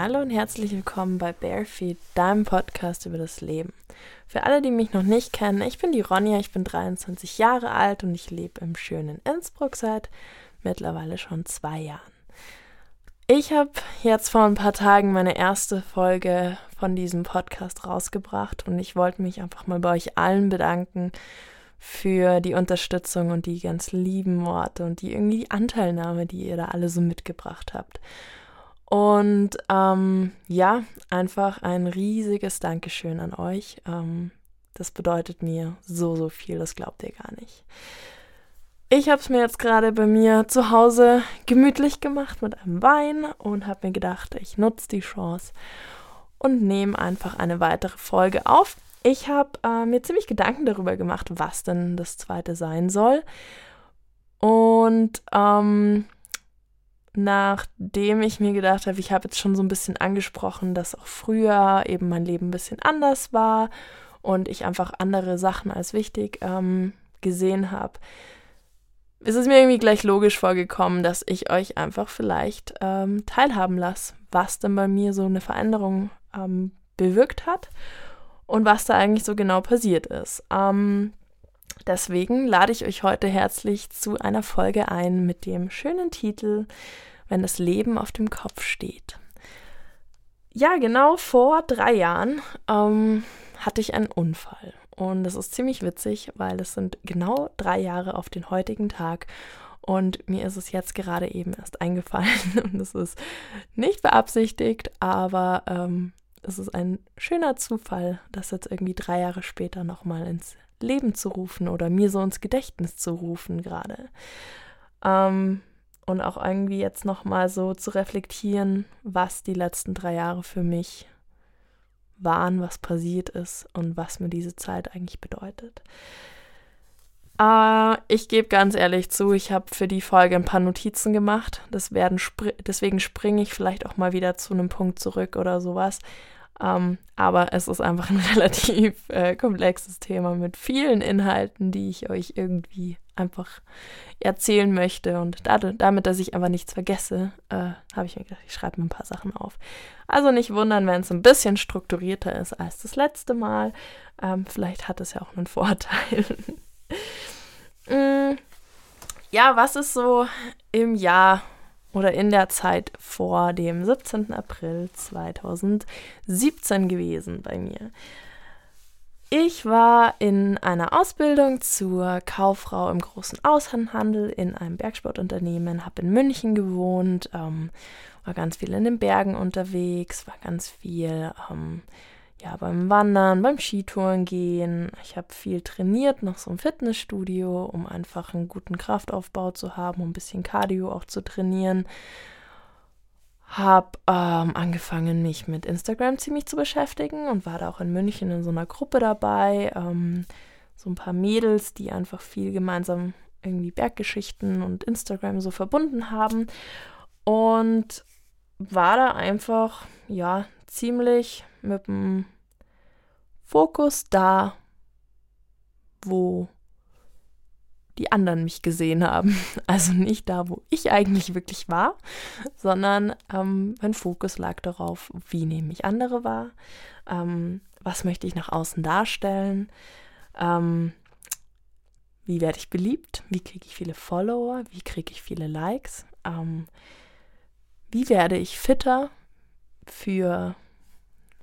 Hallo und herzlich willkommen bei Barefeet, deinem Podcast über das Leben. Für alle, die mich noch nicht kennen, ich bin die Ronja, ich bin 23 Jahre alt und ich lebe im schönen Innsbruck seit mittlerweile schon zwei Jahren. Ich habe jetzt vor ein paar Tagen meine erste Folge von diesem Podcast rausgebracht und ich wollte mich einfach mal bei euch allen bedanken für die Unterstützung und die ganz lieben Worte und die irgendwie die Anteilnahme, die ihr da alle so mitgebracht habt. Und ähm, ja, einfach ein riesiges Dankeschön an euch. Ähm, das bedeutet mir so, so viel, das glaubt ihr gar nicht. Ich habe es mir jetzt gerade bei mir zu Hause gemütlich gemacht mit einem Wein und habe mir gedacht, ich nutze die Chance und nehme einfach eine weitere Folge auf. Ich habe äh, mir ziemlich Gedanken darüber gemacht, was denn das zweite sein soll. Und ähm, nachdem ich mir gedacht habe, ich habe jetzt schon so ein bisschen angesprochen, dass auch früher eben mein Leben ein bisschen anders war und ich einfach andere Sachen als wichtig ähm, gesehen habe, ist es mir irgendwie gleich logisch vorgekommen, dass ich euch einfach vielleicht ähm, teilhaben lasse, was denn bei mir so eine Veränderung ähm, bewirkt hat und was da eigentlich so genau passiert ist. Ähm, deswegen lade ich euch heute herzlich zu einer Folge ein mit dem schönen Titel Wenn das Leben auf dem Kopf steht. Ja, genau vor drei Jahren ähm, hatte ich einen Unfall und das ist ziemlich witzig, weil es sind genau drei Jahre auf den heutigen Tag. Und mir ist es jetzt gerade eben erst eingefallen. Und es ist nicht beabsichtigt, aber ähm, es ist ein schöner Zufall, das jetzt irgendwie drei Jahre später nochmal ins Leben zu rufen oder mir so ins Gedächtnis zu rufen gerade. Ähm, und auch irgendwie jetzt nochmal so zu reflektieren, was die letzten drei Jahre für mich waren, was passiert ist und was mir diese Zeit eigentlich bedeutet. Äh, ich gebe ganz ehrlich zu, ich habe für die Folge ein paar Notizen gemacht. Das werden spr deswegen springe ich vielleicht auch mal wieder zu einem Punkt zurück oder sowas. Ähm, aber es ist einfach ein relativ äh, komplexes Thema mit vielen Inhalten, die ich euch irgendwie einfach erzählen möchte. Und damit, dass ich aber nichts vergesse, äh, habe ich mir gedacht, ich schreibe mir ein paar Sachen auf. Also nicht wundern, wenn es ein bisschen strukturierter ist als das letzte Mal. Ähm, vielleicht hat es ja auch einen Vorteil. mm, ja, was ist so im Jahr oder in der Zeit vor dem 17. April 2017 gewesen bei mir? Ich war in einer Ausbildung zur Kauffrau im großen Außenhandel in einem Bergsportunternehmen, habe in München gewohnt, ähm, war ganz viel in den Bergen unterwegs, war ganz viel ähm, ja, beim Wandern, beim Skitouren gehen. Ich habe viel trainiert, noch so im Fitnessstudio, um einfach einen guten Kraftaufbau zu haben, um ein bisschen Cardio auch zu trainieren habe ähm, angefangen, mich mit Instagram ziemlich zu beschäftigen und war da auch in München in so einer Gruppe dabei. Ähm, so ein paar Mädels, die einfach viel gemeinsam irgendwie Berggeschichten und Instagram so verbunden haben. Und war da einfach, ja, ziemlich mit dem Fokus da, wo die anderen mich gesehen haben. Also nicht da, wo ich eigentlich wirklich war, sondern ähm, mein Fokus lag darauf, wie nehme ich andere wahr, ähm, was möchte ich nach außen darstellen, ähm, wie werde ich beliebt, wie kriege ich viele Follower, wie kriege ich viele Likes, ähm, wie werde ich fitter für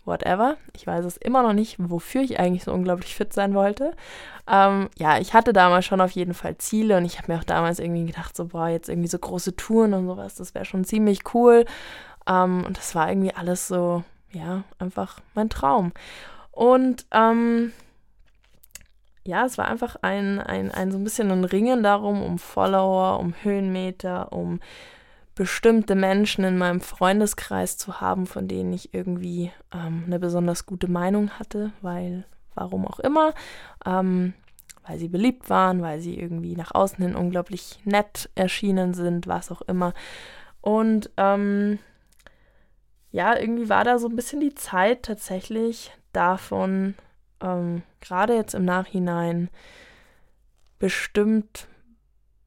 whatever. Ich weiß es immer noch nicht, wofür ich eigentlich so unglaublich fit sein wollte. Ähm, ja, ich hatte damals schon auf jeden Fall Ziele und ich habe mir auch damals irgendwie gedacht, so, boah, jetzt irgendwie so große Touren und sowas, das wäre schon ziemlich cool. Ähm, und das war irgendwie alles so, ja, einfach mein Traum. Und ähm, ja, es war einfach ein, ein, ein so ein bisschen ein Ringen darum, um Follower, um Höhenmeter, um bestimmte Menschen in meinem Freundeskreis zu haben, von denen ich irgendwie ähm, eine besonders gute Meinung hatte, weil, warum auch immer, ähm, weil sie beliebt waren, weil sie irgendwie nach außen hin unglaublich nett erschienen sind, was auch immer. Und ähm, ja, irgendwie war da so ein bisschen die Zeit tatsächlich davon, ähm, gerade jetzt im Nachhinein, bestimmt,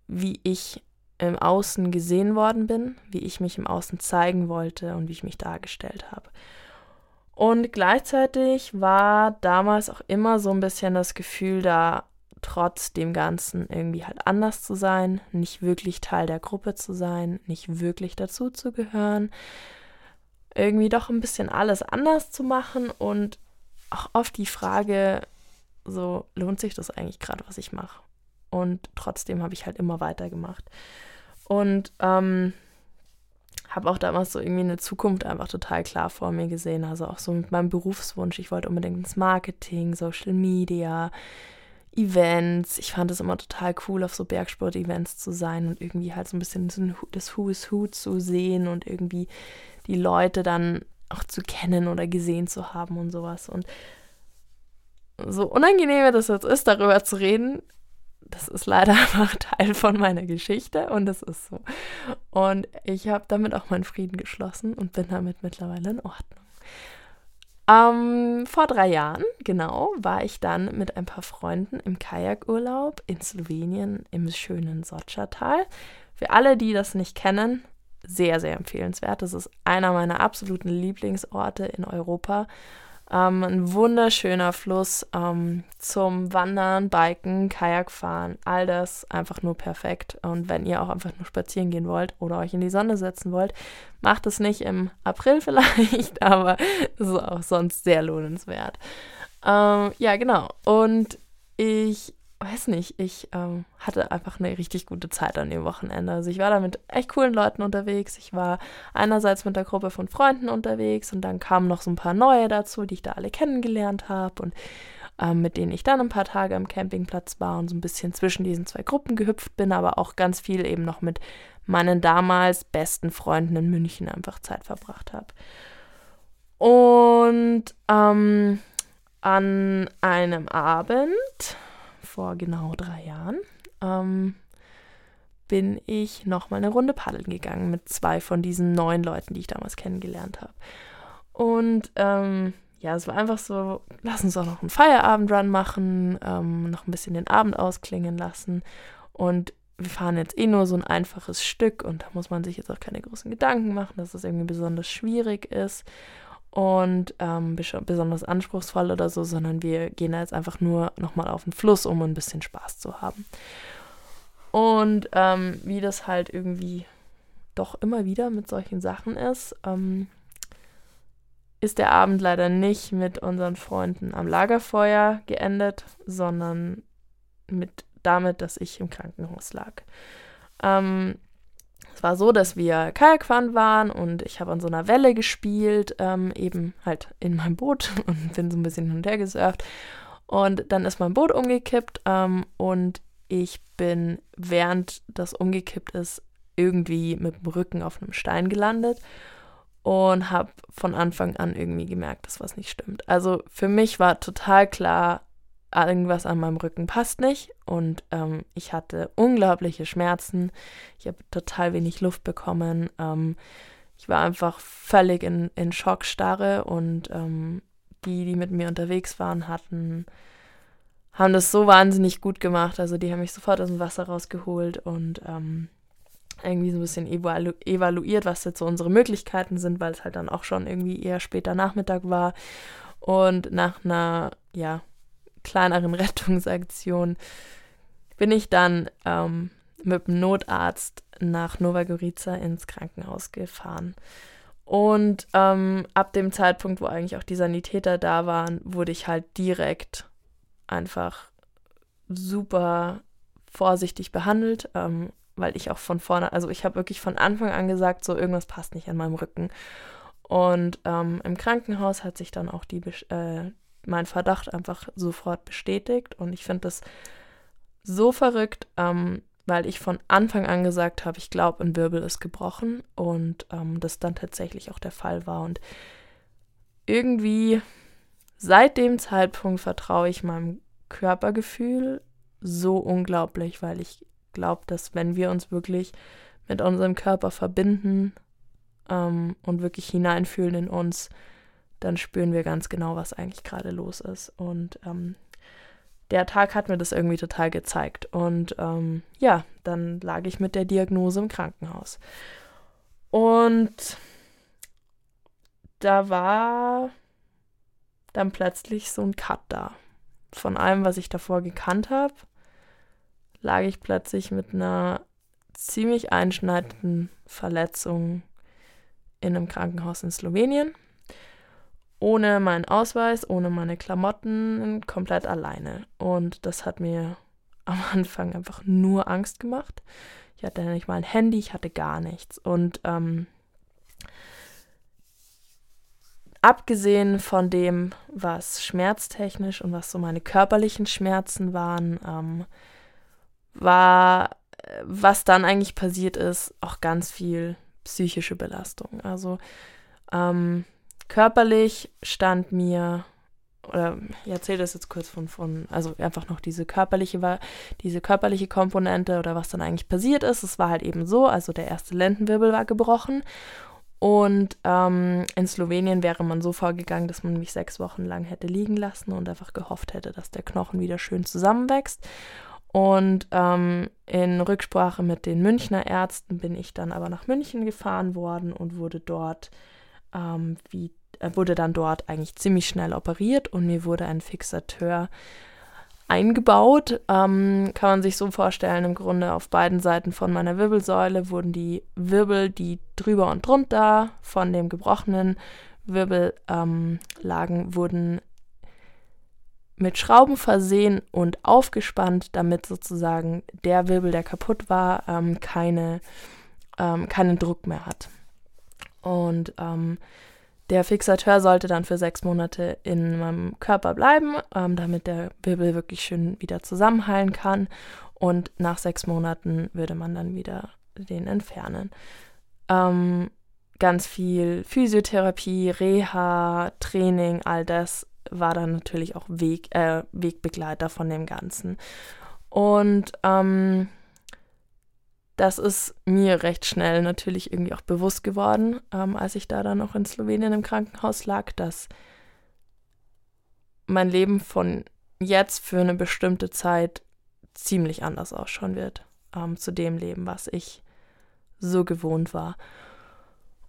wie ich im Außen gesehen worden bin, wie ich mich im Außen zeigen wollte und wie ich mich dargestellt habe. Und gleichzeitig war damals auch immer so ein bisschen das Gefühl da, trotz dem Ganzen irgendwie halt anders zu sein, nicht wirklich Teil der Gruppe zu sein, nicht wirklich dazu zu gehören, irgendwie doch ein bisschen alles anders zu machen und auch oft die Frage, so lohnt sich das eigentlich gerade, was ich mache? Und trotzdem habe ich halt immer weitergemacht. Und ähm, habe auch damals so irgendwie eine Zukunft einfach total klar vor mir gesehen. Also auch so mit meinem Berufswunsch. Ich wollte unbedingt ins Marketing, Social Media, Events. Ich fand es immer total cool, auf so Bergsport-Events zu sein und irgendwie halt so ein bisschen das Who is Who zu sehen und irgendwie die Leute dann auch zu kennen oder gesehen zu haben und sowas. Und so unangenehm das jetzt ist, darüber zu reden, das ist leider einfach Teil von meiner Geschichte und das ist so. Und ich habe damit auch meinen Frieden geschlossen und bin damit mittlerweile in Ordnung. Ähm, vor drei Jahren, genau, war ich dann mit ein paar Freunden im Kajakurlaub in Slowenien im schönen Sotschertal. Für alle, die das nicht kennen, sehr, sehr empfehlenswert. Das ist einer meiner absoluten Lieblingsorte in Europa. Ähm, ein wunderschöner Fluss ähm, zum Wandern, Biken, Kajakfahren, all das einfach nur perfekt. Und wenn ihr auch einfach nur spazieren gehen wollt oder euch in die Sonne setzen wollt, macht es nicht im April vielleicht, aber ist auch sonst sehr lohnenswert. Ähm, ja, genau. Und ich weiß nicht, ich ähm, hatte einfach eine richtig gute Zeit an dem Wochenende. Also ich war da mit echt coolen Leuten unterwegs. Ich war einerseits mit der Gruppe von Freunden unterwegs und dann kamen noch so ein paar neue dazu, die ich da alle kennengelernt habe und ähm, mit denen ich dann ein paar Tage am Campingplatz war und so ein bisschen zwischen diesen zwei Gruppen gehüpft bin, aber auch ganz viel eben noch mit meinen damals besten Freunden in München einfach Zeit verbracht habe. Und ähm, an einem Abend vor genau drei Jahren, ähm, bin ich nochmal eine Runde paddeln gegangen mit zwei von diesen neun Leuten, die ich damals kennengelernt habe. Und ähm, ja, es war einfach so, lass uns auch noch einen Feierabendrun machen, ähm, noch ein bisschen den Abend ausklingen lassen. Und wir fahren jetzt eh nur so ein einfaches Stück und da muss man sich jetzt auch keine großen Gedanken machen, dass das irgendwie besonders schwierig ist und ähm, besonders anspruchsvoll oder so, sondern wir gehen da jetzt einfach nur nochmal auf den Fluss, um ein bisschen Spaß zu haben. Und ähm, wie das halt irgendwie doch immer wieder mit solchen Sachen ist, ähm, ist der Abend leider nicht mit unseren Freunden am Lagerfeuer geendet, sondern mit damit, dass ich im Krankenhaus lag. Ähm, es war so, dass wir Kajakfahren waren und ich habe an so einer Welle gespielt, ähm, eben halt in meinem Boot und bin so ein bisschen hin und her gesurft. Und dann ist mein Boot umgekippt ähm, und ich bin, während das umgekippt ist, irgendwie mit dem Rücken auf einem Stein gelandet und habe von Anfang an irgendwie gemerkt, dass was nicht stimmt. Also für mich war total klar, irgendwas an meinem Rücken passt nicht und ähm, ich hatte unglaubliche Schmerzen. Ich habe total wenig Luft bekommen. Ähm, ich war einfach völlig in, in Schockstarre und ähm, die, die mit mir unterwegs waren, hatten, haben das so wahnsinnig gut gemacht. Also die haben mich sofort aus dem Wasser rausgeholt und ähm, irgendwie so ein bisschen evalu evaluiert, was jetzt so unsere Möglichkeiten sind, weil es halt dann auch schon irgendwie eher später Nachmittag war. Und nach einer, ja, kleineren Rettungsaktion bin ich dann ähm, mit dem Notarzt nach Nova Gorica ins Krankenhaus gefahren. Und ähm, ab dem Zeitpunkt, wo eigentlich auch die Sanitäter da waren, wurde ich halt direkt einfach super vorsichtig behandelt, ähm, weil ich auch von vorne, also ich habe wirklich von Anfang an gesagt, so irgendwas passt nicht an meinem Rücken. Und ähm, im Krankenhaus hat sich dann auch die, äh, mein Verdacht einfach sofort bestätigt. Und ich finde das so verrückt, ähm, weil ich von Anfang an gesagt habe, ich glaube, ein Wirbel ist gebrochen und ähm, das dann tatsächlich auch der Fall war. Und irgendwie seit dem Zeitpunkt vertraue ich meinem Körpergefühl so unglaublich, weil ich glaube, dass wenn wir uns wirklich mit unserem Körper verbinden ähm, und wirklich hineinfühlen in uns, dann spüren wir ganz genau, was eigentlich gerade los ist. Und ähm, der Tag hat mir das irgendwie total gezeigt. Und ähm, ja, dann lag ich mit der Diagnose im Krankenhaus. Und da war dann plötzlich so ein Cut da. Von allem, was ich davor gekannt habe, lag ich plötzlich mit einer ziemlich einschneidenden Verletzung in einem Krankenhaus in Slowenien. Ohne meinen Ausweis, ohne meine Klamotten, komplett alleine. Und das hat mir am Anfang einfach nur Angst gemacht. Ich hatte nicht mal ein Handy, ich hatte gar nichts. Und ähm, abgesehen von dem, was schmerztechnisch und was so meine körperlichen Schmerzen waren, ähm, war, was dann eigentlich passiert ist, auch ganz viel psychische Belastung. Also ähm, körperlich stand mir, oder ich erzähle das jetzt kurz von, von, also einfach noch diese körperliche, diese körperliche Komponente oder was dann eigentlich passiert ist. Es war halt eben so, also der erste Lendenwirbel war gebrochen und ähm, in Slowenien wäre man so vorgegangen, dass man mich sechs Wochen lang hätte liegen lassen und einfach gehofft hätte, dass der Knochen wieder schön zusammenwächst. Und ähm, in Rücksprache mit den Münchner Ärzten bin ich dann aber nach München gefahren worden und wurde dort ähm, wie, wurde dann dort eigentlich ziemlich schnell operiert und mir wurde ein Fixateur eingebaut. Ähm, kann man sich so vorstellen, im Grunde auf beiden Seiten von meiner Wirbelsäule wurden die Wirbel, die drüber und drunter von dem gebrochenen Wirbel ähm, lagen, wurden mit Schrauben versehen und aufgespannt, damit sozusagen der Wirbel, der kaputt war, ähm, keine, ähm, keinen Druck mehr hat. Und ähm, der Fixateur sollte dann für sechs Monate in meinem Körper bleiben, ähm, damit der Wirbel wirklich schön wieder zusammenheilen kann. Und nach sechs Monaten würde man dann wieder den entfernen. Ähm, ganz viel Physiotherapie, Reha, Training, all das war dann natürlich auch Weg, äh, Wegbegleiter von dem Ganzen. Und ähm, das ist mir recht schnell natürlich irgendwie auch bewusst geworden, ähm, als ich da dann noch in Slowenien im Krankenhaus lag, dass mein Leben von jetzt für eine bestimmte Zeit ziemlich anders ausschauen wird ähm, zu dem Leben, was ich so gewohnt war.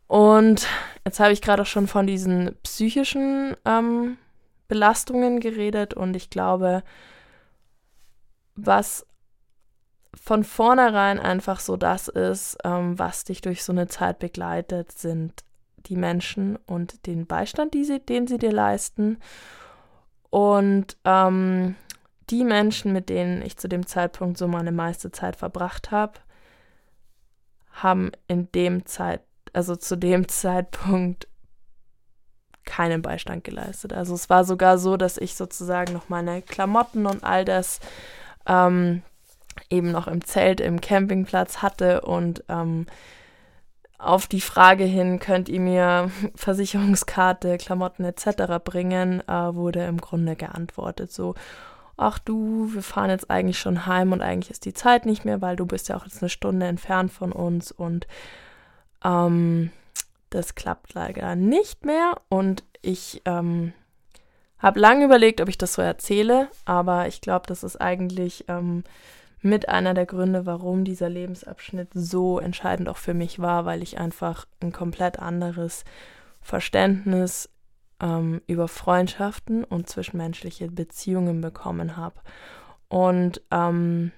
Und jetzt habe ich gerade auch schon von diesen psychischen ähm, Belastungen geredet und ich glaube, was von vornherein einfach so das ist, ähm, was dich durch so eine Zeit begleitet, sind die Menschen und den Beistand, sie, den sie dir leisten. Und ähm, die Menschen, mit denen ich zu dem Zeitpunkt so meine meiste Zeit verbracht habe, haben in dem Zeit, also zu dem Zeitpunkt keinen Beistand geleistet. Also es war sogar so, dass ich sozusagen noch meine Klamotten und all das ähm, eben noch im Zelt im Campingplatz hatte und ähm, auf die Frage hin, könnt ihr mir Versicherungskarte, Klamotten etc. bringen, äh, wurde im Grunde geantwortet so, ach du, wir fahren jetzt eigentlich schon heim und eigentlich ist die Zeit nicht mehr, weil du bist ja auch jetzt eine Stunde entfernt von uns und ähm, das klappt leider nicht mehr und ich ähm, habe lange überlegt, ob ich das so erzähle, aber ich glaube, das ist eigentlich ähm, mit einer der Gründe, warum dieser Lebensabschnitt so entscheidend auch für mich war, weil ich einfach ein komplett anderes Verständnis ähm, über Freundschaften und zwischenmenschliche Beziehungen bekommen habe. Und ähm,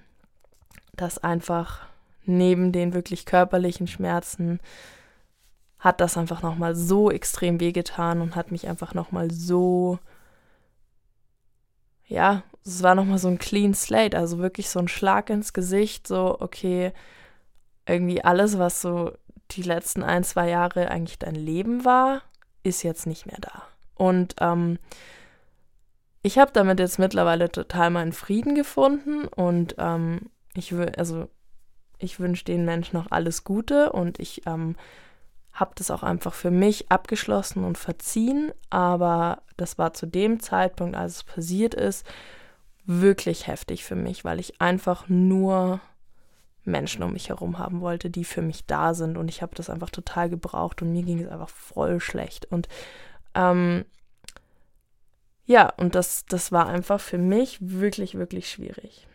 das einfach neben den wirklich körperlichen Schmerzen hat das einfach nochmal so extrem wehgetan und hat mich einfach nochmal so ja, es war nochmal so ein clean slate, also wirklich so ein Schlag ins Gesicht, so, okay, irgendwie alles, was so die letzten ein, zwei Jahre eigentlich dein Leben war, ist jetzt nicht mehr da. Und ähm, ich habe damit jetzt mittlerweile total meinen Frieden gefunden und ähm, ich also ich wünsche den Menschen noch alles Gute und ich ähm, habe das auch einfach für mich abgeschlossen und verziehen, aber das war zu dem Zeitpunkt, als es passiert ist, wirklich heftig für mich, weil ich einfach nur Menschen um mich herum haben wollte, die für mich da sind und ich habe das einfach total gebraucht und mir ging es einfach voll schlecht und ähm, ja, und das, das war einfach für mich wirklich, wirklich schwierig.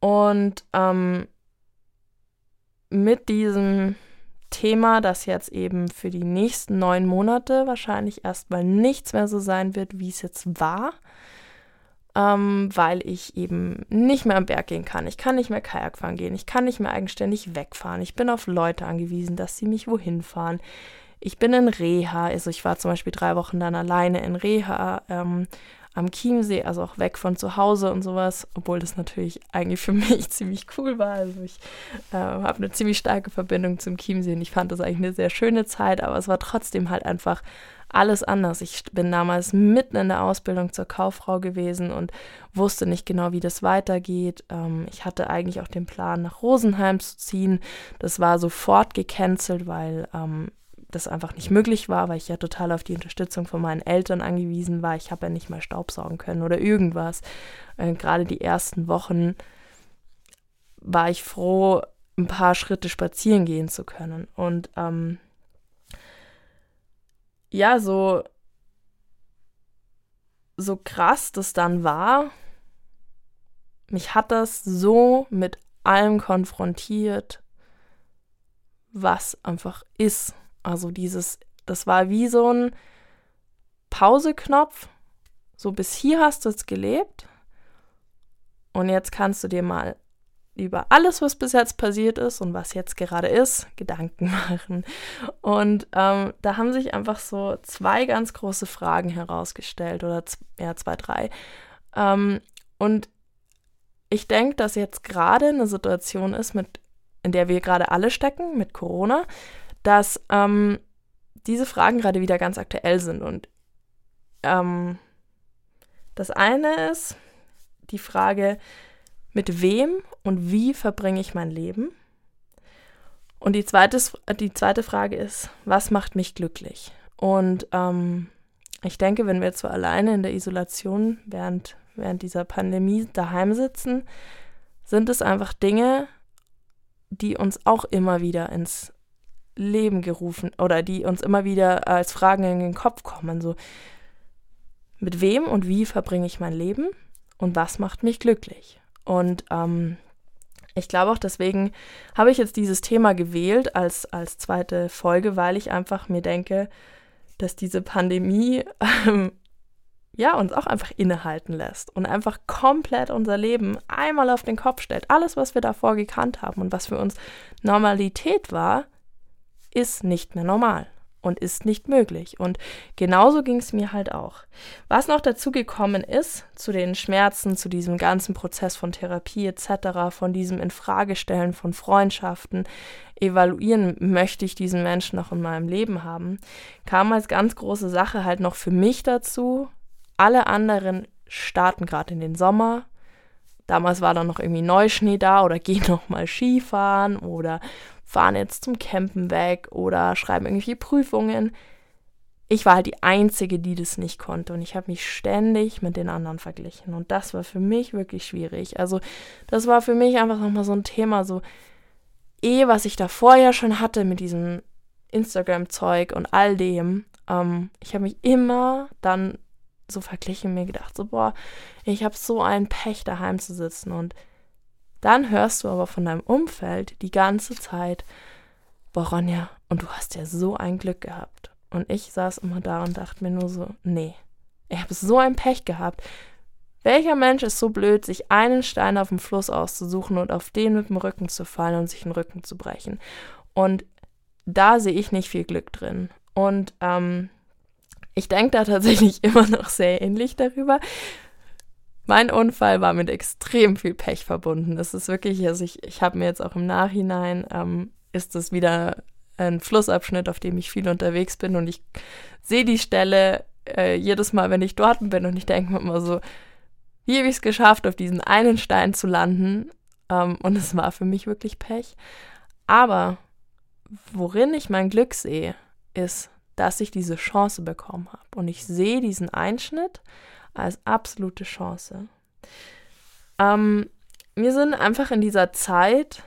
Und ähm, mit diesem Thema, das jetzt eben für die nächsten neun Monate wahrscheinlich erstmal nichts mehr so sein wird, wie es jetzt war, ähm, weil ich eben nicht mehr am Berg gehen kann. Ich kann nicht mehr Kajak fahren gehen. Ich kann nicht mehr eigenständig wegfahren. Ich bin auf Leute angewiesen, dass sie mich wohin fahren. Ich bin in Reha, also ich war zum Beispiel drei Wochen dann alleine in Reha ähm, am Chiemsee, also auch weg von zu Hause und sowas, obwohl das natürlich eigentlich für mich ziemlich cool war. Also ich äh, habe eine ziemlich starke Verbindung zum Chiemsee und ich fand das eigentlich eine sehr schöne Zeit, aber es war trotzdem halt einfach alles anders. Ich bin damals mitten in der Ausbildung zur Kauffrau gewesen und wusste nicht genau, wie das weitergeht. Ähm, ich hatte eigentlich auch den Plan, nach Rosenheim zu ziehen. Das war sofort gecancelt, weil ähm, das einfach nicht möglich war, weil ich ja total auf die Unterstützung von meinen Eltern angewiesen war. Ich habe ja nicht mal Staubsaugen können oder irgendwas. Äh, Gerade die ersten Wochen war ich froh, ein paar Schritte spazieren gehen zu können. Und ähm, ja, so, so krass das dann war, mich hat das so mit allem konfrontiert, was einfach ist. Also dieses, das war wie so ein Pauseknopf. So bis hier hast du es gelebt. Und jetzt kannst du dir mal über alles, was bis jetzt passiert ist und was jetzt gerade ist, Gedanken machen. Und ähm, da haben sich einfach so zwei ganz große Fragen herausgestellt oder ja, zwei, drei. Ähm, und ich denke, dass jetzt gerade eine Situation ist, mit, in der wir gerade alle stecken, mit Corona, dass ähm, diese Fragen gerade wieder ganz aktuell sind. Und ähm, das eine ist die Frage, mit wem und wie verbringe ich mein Leben? Und die zweite, die zweite Frage ist, was macht mich glücklich? Und ähm, ich denke, wenn wir jetzt alleine in der Isolation während, während dieser Pandemie daheim sitzen, sind es einfach Dinge, die uns auch immer wieder ins Leben gerufen oder die uns immer wieder als Fragen in den Kopf kommen. So, mit wem und wie verbringe ich mein Leben und was macht mich glücklich? Und ähm, ich glaube auch deswegen habe ich jetzt dieses Thema gewählt als, als zweite Folge, weil ich einfach mir denke, dass diese Pandemie ähm, ja uns auch einfach innehalten lässt und einfach komplett unser Leben einmal auf den Kopf stellt. Alles, was wir davor gekannt haben und was für uns Normalität war, ist nicht mehr normal und ist nicht möglich. Und genauso ging es mir halt auch. Was noch dazu gekommen ist, zu den Schmerzen, zu diesem ganzen Prozess von Therapie etc., von diesem Infragestellen von Freundschaften, evaluieren, möchte ich diesen Menschen noch in meinem Leben haben, kam als ganz große Sache halt noch für mich dazu. Alle anderen starten gerade in den Sommer. Damals war dann noch irgendwie Neuschnee da oder gehen noch mal Skifahren oder fahren jetzt zum Campen weg oder schreiben irgendwelche Prüfungen. Ich war halt die Einzige, die das nicht konnte und ich habe mich ständig mit den anderen verglichen und das war für mich wirklich schwierig. Also das war für mich einfach nochmal so ein Thema, so eh, was ich da vorher schon hatte mit diesem Instagram-Zeug und all dem. Ähm, ich habe mich immer dann so verglichen, mir gedacht, so boah, ich habe so ein Pech daheim zu sitzen und dann hörst du aber von deinem Umfeld die ganze Zeit, boah, und du hast ja so ein Glück gehabt. Und ich saß immer da und dachte mir nur so, nee, ich habe so ein Pech gehabt. Welcher Mensch ist so blöd, sich einen Stein auf dem Fluss auszusuchen und auf den mit dem Rücken zu fallen und sich den Rücken zu brechen? Und da sehe ich nicht viel Glück drin. Und ähm, ich denke da tatsächlich immer noch sehr ähnlich darüber, mein Unfall war mit extrem viel Pech verbunden. Das ist wirklich, also ich, ich habe mir jetzt auch im Nachhinein, ähm, ist das wieder ein Flussabschnitt, auf dem ich viel unterwegs bin und ich sehe die Stelle äh, jedes Mal, wenn ich dort bin und ich denke mir immer so, wie habe ich es geschafft, auf diesen einen Stein zu landen? Ähm, und es war für mich wirklich Pech. Aber worin ich mein Glück sehe, ist, dass ich diese Chance bekommen habe. Und ich sehe diesen Einschnitt als absolute Chance. Ähm, mir sind einfach in dieser Zeit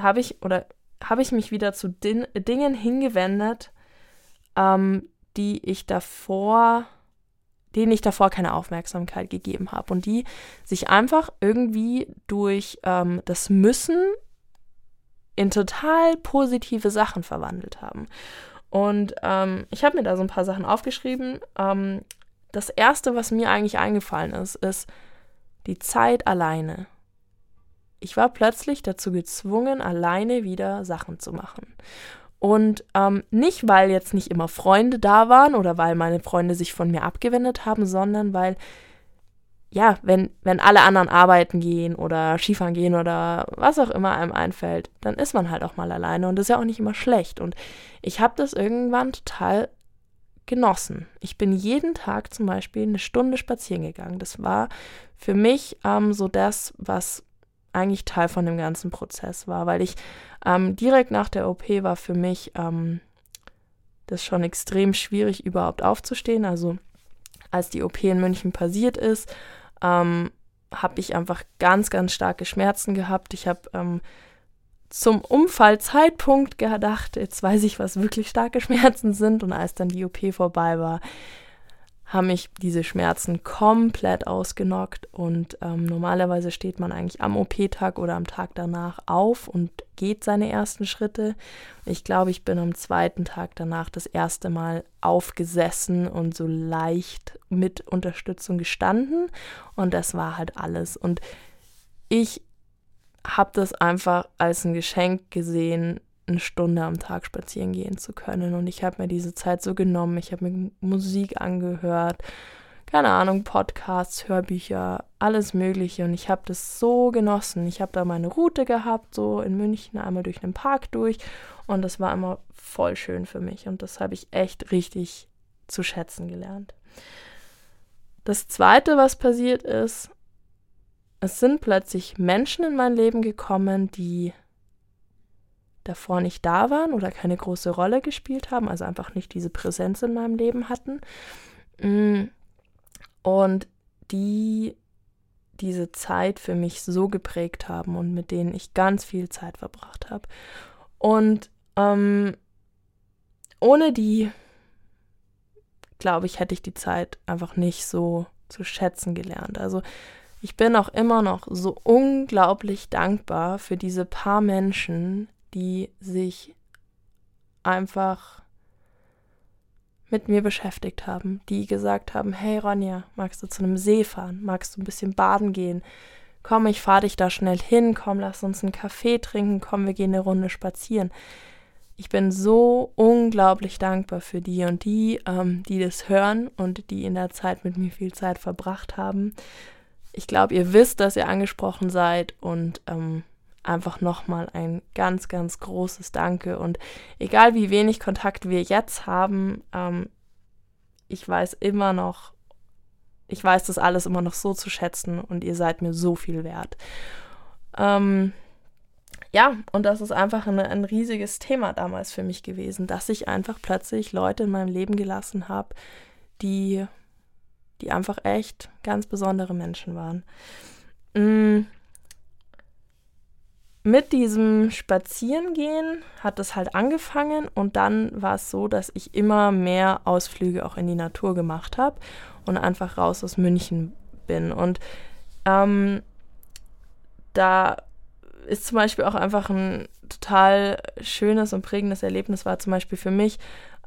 habe ich oder habe ich mich wieder zu Din Dingen hingewendet, ähm, die ich davor, denen ich davor keine Aufmerksamkeit gegeben habe und die sich einfach irgendwie durch ähm, das Müssen in total positive Sachen verwandelt haben. Und ähm, ich habe mir da so ein paar Sachen aufgeschrieben. Ähm, das erste, was mir eigentlich eingefallen ist, ist die Zeit alleine. Ich war plötzlich dazu gezwungen, alleine wieder Sachen zu machen. Und ähm, nicht, weil jetzt nicht immer Freunde da waren oder weil meine Freunde sich von mir abgewendet haben, sondern weil, ja, wenn, wenn alle anderen arbeiten gehen oder Skifahren gehen oder was auch immer einem einfällt, dann ist man halt auch mal alleine und das ist ja auch nicht immer schlecht. Und ich habe das irgendwann total genossen. Ich bin jeden Tag zum Beispiel eine Stunde spazieren gegangen. Das war für mich ähm, so das, was eigentlich Teil von dem ganzen Prozess war, weil ich ähm, direkt nach der OP war für mich ähm, das schon extrem schwierig, überhaupt aufzustehen. Also als die OP in München passiert ist, ähm, habe ich einfach ganz, ganz starke Schmerzen gehabt. Ich habe ähm, zum Unfallzeitpunkt gedacht, jetzt weiß ich, was wirklich starke Schmerzen sind. Und als dann die OP vorbei war, haben mich diese Schmerzen komplett ausgenockt und ähm, normalerweise steht man eigentlich am OP-Tag oder am Tag danach auf und geht seine ersten Schritte. Ich glaube, ich bin am zweiten Tag danach das erste Mal aufgesessen und so leicht mit Unterstützung gestanden und das war halt alles. Und ich habe das einfach als ein Geschenk gesehen, eine Stunde am Tag spazieren gehen zu können. Und ich habe mir diese Zeit so genommen. Ich habe mir Musik angehört, keine Ahnung, Podcasts, Hörbücher, alles Mögliche. Und ich habe das so genossen. Ich habe da meine Route gehabt, so in München, einmal durch den Park durch. Und das war immer voll schön für mich. Und das habe ich echt richtig zu schätzen gelernt. Das Zweite, was passiert ist, es sind plötzlich Menschen in mein Leben gekommen, die davor nicht da waren oder keine große Rolle gespielt haben, also einfach nicht diese Präsenz in meinem Leben hatten. Mm. Und die diese Zeit für mich so geprägt haben und mit denen ich ganz viel Zeit verbracht habe. Und ähm, ohne die, glaube ich, hätte ich die Zeit einfach nicht so zu schätzen gelernt. Also ich bin auch immer noch so unglaublich dankbar für diese paar Menschen, die sich einfach mit mir beschäftigt haben, die gesagt haben, hey Ronja, magst du zu einem See fahren? Magst du ein bisschen baden gehen? Komm, ich fahre dich da schnell hin, komm, lass uns einen Kaffee trinken, komm, wir gehen eine Runde spazieren. Ich bin so unglaublich dankbar für die und die, ähm, die das hören und die in der Zeit mit mir viel Zeit verbracht haben. Ich glaube, ihr wisst, dass ihr angesprochen seid und ähm, einfach nochmal ein ganz, ganz großes Danke. Und egal wie wenig Kontakt wir jetzt haben, ähm, ich weiß immer noch, ich weiß das alles immer noch so zu schätzen und ihr seid mir so viel wert. Ähm, ja, und das ist einfach eine, ein riesiges Thema damals für mich gewesen, dass ich einfach plötzlich Leute in meinem Leben gelassen habe, die, die einfach echt ganz besondere Menschen waren. Mm mit diesem Spazierengehen hat es halt angefangen und dann war es so, dass ich immer mehr Ausflüge auch in die Natur gemacht habe und einfach raus aus München bin. Und ähm, da ist zum Beispiel auch einfach ein total schönes und prägendes Erlebnis war zum Beispiel für mich,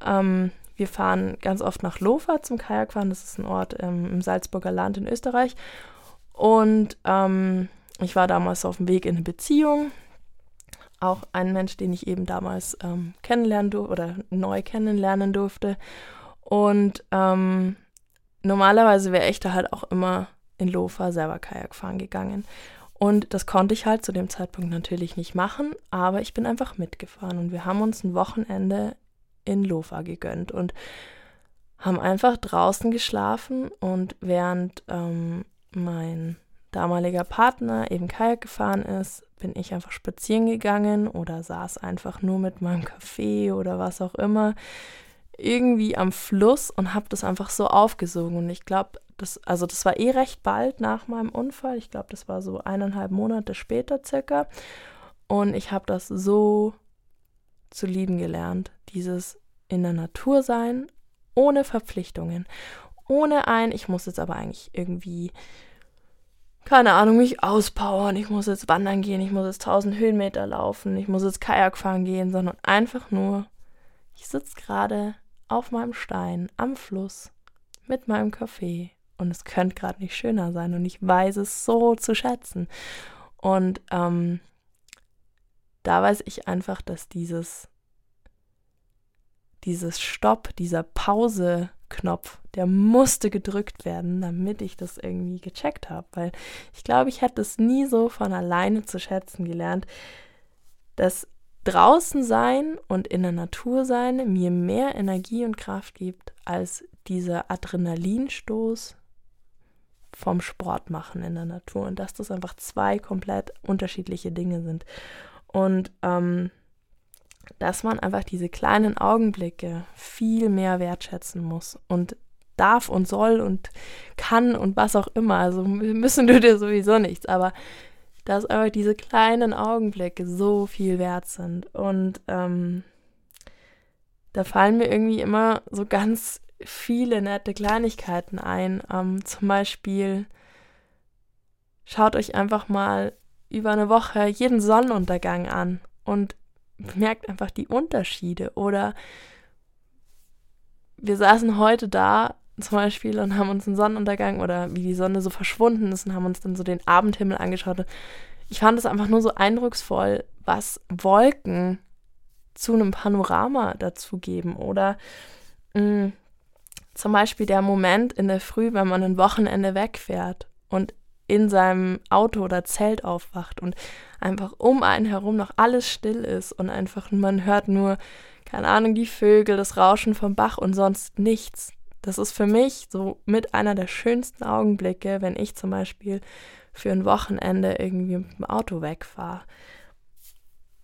ähm, wir fahren ganz oft nach Lofa zum Kajakfahren, das ist ein Ort ähm, im Salzburger Land in Österreich. Und ähm, ich war damals auf dem Weg in eine Beziehung. Auch ein Mensch, den ich eben damals ähm, kennenlernen durfte oder neu kennenlernen durfte. Und ähm, normalerweise wäre ich da halt auch immer in Lofa selber Kajak fahren gegangen. Und das konnte ich halt zu dem Zeitpunkt natürlich nicht machen, aber ich bin einfach mitgefahren und wir haben uns ein Wochenende in Lofa gegönnt und haben einfach draußen geschlafen und während ähm, mein damaliger Partner eben Kajak gefahren ist, bin ich einfach spazieren gegangen oder saß einfach nur mit meinem Kaffee oder was auch immer irgendwie am Fluss und habe das einfach so aufgesogen. Und ich glaube, das, also das war eh recht bald nach meinem Unfall. Ich glaube, das war so eineinhalb Monate später circa. Und ich habe das so zu lieben gelernt. Dieses in der Natur sein ohne Verpflichtungen, ohne ein, ich muss jetzt aber eigentlich irgendwie, keine Ahnung, mich auspowern, ich muss jetzt wandern gehen, ich muss jetzt 1000 Höhenmeter laufen, ich muss jetzt Kajak fahren gehen, sondern einfach nur, ich sitze gerade auf meinem Stein am Fluss mit meinem Kaffee und es könnte gerade nicht schöner sein und ich weiß es so zu schätzen. Und ähm, da weiß ich einfach, dass dieses, dieses Stopp, dieser Pause-Knopf, der musste gedrückt werden, damit ich das irgendwie gecheckt habe. Weil ich glaube, ich hätte es nie so von alleine zu schätzen gelernt, dass draußen sein und in der Natur sein mir mehr Energie und Kraft gibt als dieser Adrenalinstoß vom Sport machen in der Natur und dass das einfach zwei komplett unterschiedliche Dinge sind. Und ähm, dass man einfach diese kleinen Augenblicke viel mehr wertschätzen muss und darf und soll und kann und was auch immer. Also müssen du dir sowieso nichts, aber dass einfach diese kleinen Augenblicke so viel wert sind. Und ähm, da fallen mir irgendwie immer so ganz viele nette Kleinigkeiten ein. Ähm, zum Beispiel schaut euch einfach mal über eine Woche jeden Sonnenuntergang an und merkt einfach die Unterschiede. Oder wir saßen heute da zum Beispiel und haben uns den Sonnenuntergang oder wie die Sonne so verschwunden ist und haben uns dann so den Abendhimmel angeschaut. Ich fand es einfach nur so eindrucksvoll, was Wolken zu einem Panorama dazugeben. Oder mh, mm, zum Beispiel der Moment in der Früh, wenn man ein Wochenende wegfährt und in seinem Auto oder Zelt aufwacht und einfach um einen herum noch alles still ist und einfach man hört nur, keine Ahnung, die Vögel, das Rauschen vom Bach und sonst nichts. Das ist für mich so mit einer der schönsten Augenblicke, wenn ich zum Beispiel für ein Wochenende irgendwie mit dem Auto wegfahre.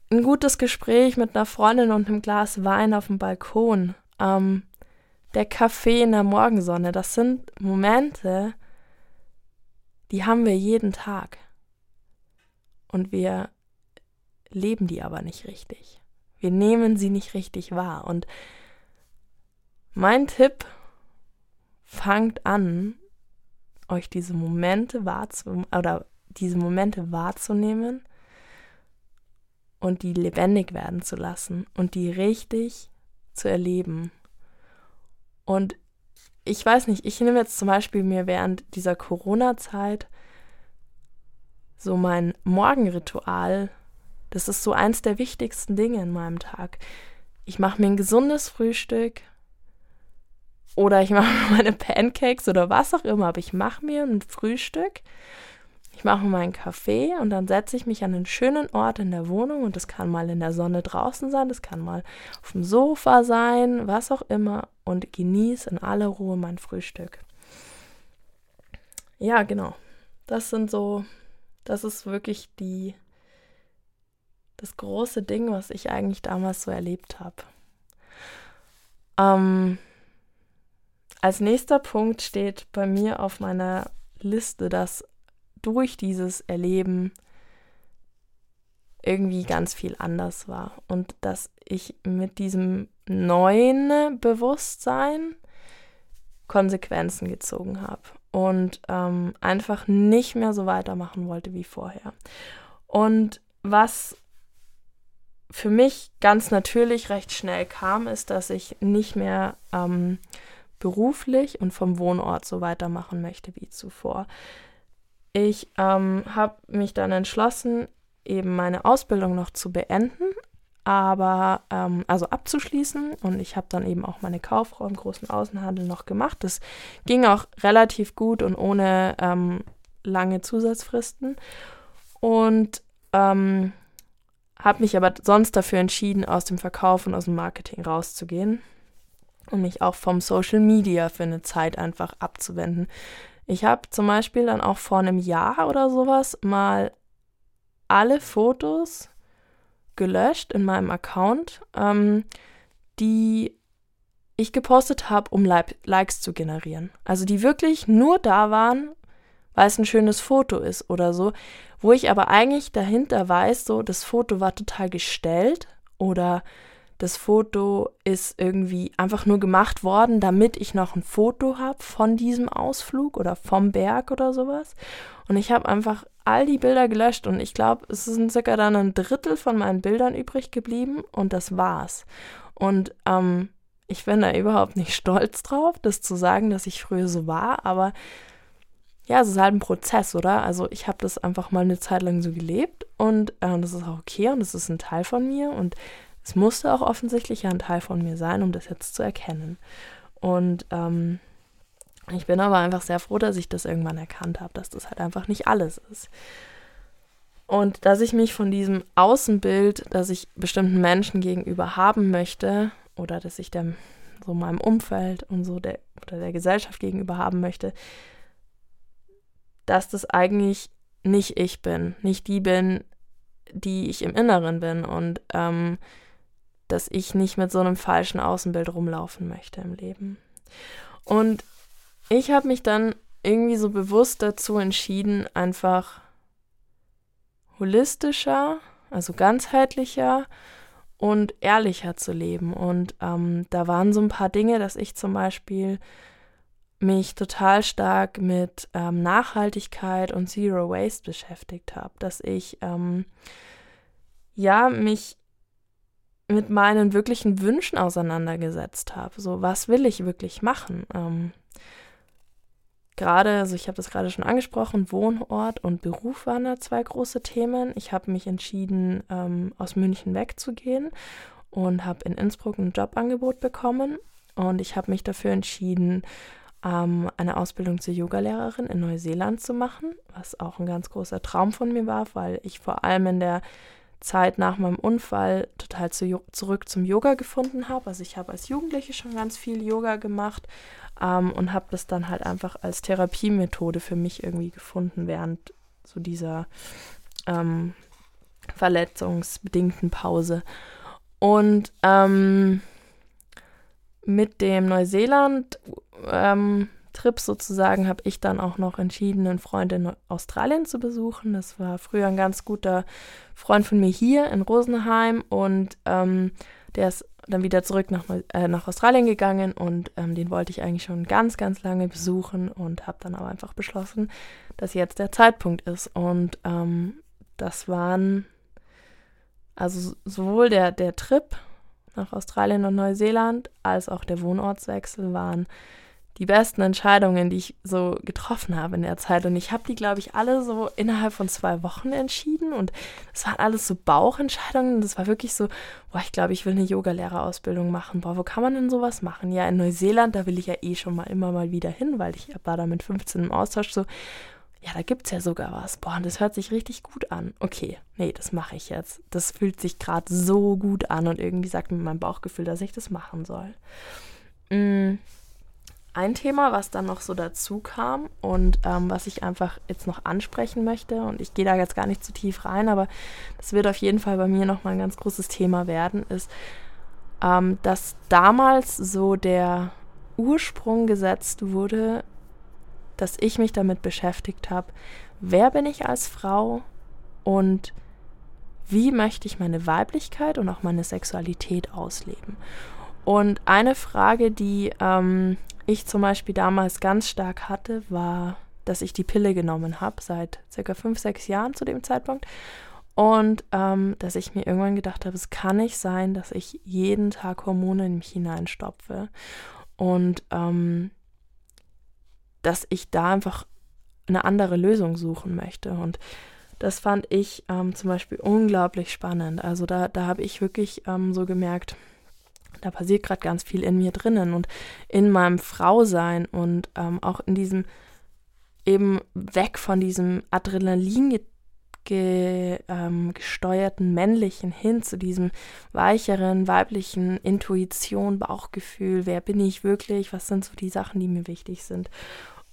Ein gutes Gespräch mit einer Freundin und einem Glas Wein auf dem Balkon. Ähm, der Kaffee in der Morgensonne, das sind Momente, die haben wir jeden Tag. Und wir leben die aber nicht richtig. Wir nehmen sie nicht richtig wahr. Und mein Tipp, fangt an, euch diese Momente wahrzunehmen oder diese Momente wahrzunehmen und die lebendig werden zu lassen und die richtig zu erleben. Und ich weiß nicht, ich nehme jetzt zum Beispiel mir während dieser Corona-Zeit so mein Morgenritual. Das ist so eins der wichtigsten Dinge in meinem Tag. Ich mache mir ein gesundes Frühstück oder ich mache mir meine Pancakes oder was auch immer, aber ich mache mir ein Frühstück. Ich mache meinen Kaffee und dann setze ich mich an einen schönen Ort in der Wohnung und das kann mal in der Sonne draußen sein, das kann mal auf dem Sofa sein, was auch immer und genieße in aller Ruhe mein Frühstück. Ja, genau. Das sind so, das ist wirklich die, das große Ding, was ich eigentlich damals so erlebt habe. Ähm, als nächster Punkt steht bei mir auf meiner Liste, dass durch dieses Erleben irgendwie ganz viel anders war und dass ich mit diesem neuen Bewusstsein Konsequenzen gezogen habe und ähm, einfach nicht mehr so weitermachen wollte wie vorher. Und was für mich ganz natürlich recht schnell kam, ist, dass ich nicht mehr ähm, beruflich und vom Wohnort so weitermachen möchte wie zuvor. Ich ähm, habe mich dann entschlossen, eben meine Ausbildung noch zu beenden, aber ähm, also abzuschließen. Und ich habe dann eben auch meine Kauffrau im großen Außenhandel noch gemacht. Das ging auch relativ gut und ohne ähm, lange Zusatzfristen. Und ähm, habe mich aber sonst dafür entschieden, aus dem Verkauf und aus dem Marketing rauszugehen und mich auch vom Social Media für eine Zeit einfach abzuwenden. Ich habe zum Beispiel dann auch vor einem Jahr oder sowas mal alle Fotos gelöscht in meinem Account, ähm, die ich gepostet habe, um Likes zu generieren. Also die wirklich nur da waren, weil es ein schönes Foto ist oder so, wo ich aber eigentlich dahinter weiß, so das Foto war total gestellt oder das Foto ist irgendwie einfach nur gemacht worden, damit ich noch ein Foto habe von diesem Ausflug oder vom Berg oder sowas. Und ich habe einfach all die Bilder gelöscht und ich glaube, es sind circa dann ein Drittel von meinen Bildern übrig geblieben und das war's. Und ähm, ich bin da überhaupt nicht stolz drauf, das zu sagen, dass ich früher so war, aber ja, es ist halt ein Prozess, oder? Also ich habe das einfach mal eine Zeit lang so gelebt und äh, das ist auch okay und das ist ein Teil von mir und es musste auch offensichtlich ja ein Teil von mir sein, um das jetzt zu erkennen. Und ähm, ich bin aber einfach sehr froh, dass ich das irgendwann erkannt habe, dass das halt einfach nicht alles ist. Und dass ich mich von diesem Außenbild, das ich bestimmten Menschen gegenüber haben möchte, oder dass ich dem so meinem Umfeld und so der oder der Gesellschaft gegenüber haben möchte, dass das eigentlich nicht ich bin, nicht die bin, die ich im Inneren bin und ähm, dass ich nicht mit so einem falschen Außenbild rumlaufen möchte im Leben. Und ich habe mich dann irgendwie so bewusst dazu entschieden, einfach holistischer, also ganzheitlicher und ehrlicher zu leben. Und ähm, da waren so ein paar Dinge, dass ich zum Beispiel mich total stark mit ähm, Nachhaltigkeit und Zero Waste beschäftigt habe, dass ich ähm, ja mich mit meinen wirklichen Wünschen auseinandergesetzt habe. So, was will ich wirklich machen? Ähm, gerade, also ich habe das gerade schon angesprochen, Wohnort und Beruf waren da zwei große Themen. Ich habe mich entschieden, ähm, aus München wegzugehen und habe in Innsbruck ein Jobangebot bekommen. Und ich habe mich dafür entschieden, ähm, eine Ausbildung zur Yogalehrerin in Neuseeland zu machen, was auch ein ganz großer Traum von mir war, weil ich vor allem in der Zeit nach meinem Unfall total zu, zurück zum Yoga gefunden habe. Also ich habe als Jugendliche schon ganz viel Yoga gemacht ähm, und habe das dann halt einfach als Therapiemethode für mich irgendwie gefunden während so dieser ähm, verletzungsbedingten Pause. Und ähm, mit dem Neuseeland ähm, Trip sozusagen habe ich dann auch noch entschieden, einen Freund in Australien zu besuchen. Das war früher ein ganz guter Freund von mir hier in Rosenheim und ähm, der ist dann wieder zurück nach, äh, nach Australien gegangen und ähm, den wollte ich eigentlich schon ganz, ganz lange besuchen und habe dann aber einfach beschlossen, dass jetzt der Zeitpunkt ist. Und ähm, das waren also sowohl der, der Trip nach Australien und Neuseeland als auch der Wohnortswechsel waren die besten Entscheidungen, die ich so getroffen habe in der Zeit. Und ich habe die, glaube ich, alle so innerhalb von zwei Wochen entschieden. Und es waren alles so Bauchentscheidungen. Das war wirklich so, boah, ich glaube, ich will eine Yogalehrerausbildung machen. Boah, wo kann man denn sowas machen? Ja, in Neuseeland, da will ich ja eh schon mal immer mal wieder hin, weil ich war da mit 15 im Austausch so, ja, da gibt es ja sogar was. Boah, und das hört sich richtig gut an. Okay, nee, das mache ich jetzt. Das fühlt sich gerade so gut an und irgendwie sagt mir mein Bauchgefühl, dass ich das machen soll. Mm ein Thema, was dann noch so dazu kam und ähm, was ich einfach jetzt noch ansprechen möchte. Und ich gehe da jetzt gar nicht zu tief rein, aber das wird auf jeden Fall bei mir nochmal ein ganz großes Thema werden, ist, ähm, dass damals so der Ursprung gesetzt wurde, dass ich mich damit beschäftigt habe, wer bin ich als Frau und wie möchte ich meine Weiblichkeit und auch meine Sexualität ausleben. Und eine Frage, die ähm, ich zum Beispiel damals ganz stark hatte, war, dass ich die Pille genommen habe, seit circa fünf, sechs Jahren zu dem Zeitpunkt. Und ähm, dass ich mir irgendwann gedacht habe, es kann nicht sein, dass ich jeden Tag Hormone in mich hineinstopfe. Und ähm, dass ich da einfach eine andere Lösung suchen möchte. Und das fand ich ähm, zum Beispiel unglaublich spannend. Also da, da habe ich wirklich ähm, so gemerkt, da passiert gerade ganz viel in mir drinnen und in meinem Frausein und ähm, auch in diesem eben weg von diesem Adrenalin ge, ähm, gesteuerten männlichen hin zu diesem weicheren weiblichen Intuition, Bauchgefühl, wer bin ich wirklich, was sind so die Sachen, die mir wichtig sind.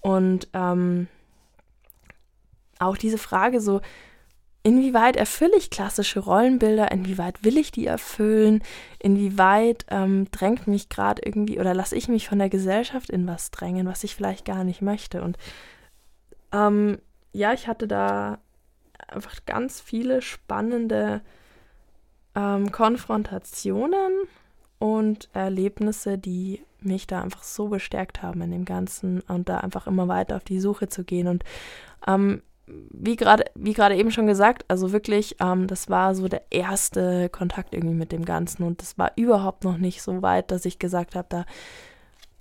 Und ähm, auch diese Frage so, inwieweit erfülle ich klassische Rollenbilder, inwieweit will ich die erfüllen, inwieweit ähm, drängt mich gerade irgendwie oder lasse ich mich von der Gesellschaft in was drängen, was ich vielleicht gar nicht möchte. Und ähm, ja, ich hatte da einfach ganz viele spannende ähm, Konfrontationen und Erlebnisse, die mich da einfach so bestärkt haben in dem Ganzen und da einfach immer weiter auf die Suche zu gehen. Und ähm, wie gerade wie gerade eben schon gesagt, also wirklich, ähm, das war so der erste Kontakt irgendwie mit dem Ganzen und das war überhaupt noch nicht so weit, dass ich gesagt habe, da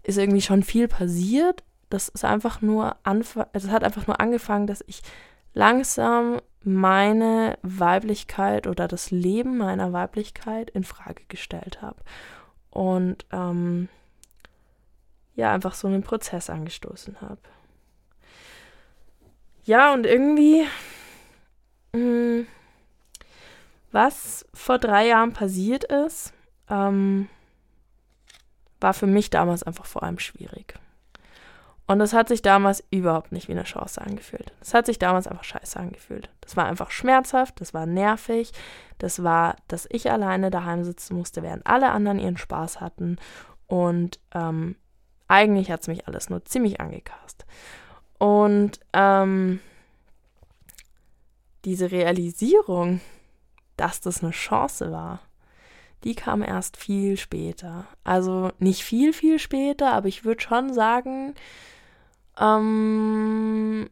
ist irgendwie schon viel passiert. Das ist einfach nur Anfang, hat einfach nur angefangen, dass ich langsam meine Weiblichkeit oder das Leben meiner Weiblichkeit in Frage gestellt habe und ähm, ja einfach so einen Prozess angestoßen habe. Ja, und irgendwie, mh, hm, was vor drei Jahren passiert ist, ähm, war für mich damals einfach vor allem schwierig. Und es hat sich damals überhaupt nicht wie eine Chance angefühlt. Es hat sich damals einfach scheiße angefühlt. Das war einfach schmerzhaft, das war nervig, das war, dass ich alleine daheim sitzen musste, während alle anderen ihren Spaß hatten. Und ähm, eigentlich hat es mich alles nur ziemlich angekast. Und ähm, diese Realisierung, dass das eine Chance war, die kam erst viel später. Also nicht viel, viel später, aber ich würde schon sagen, ähm,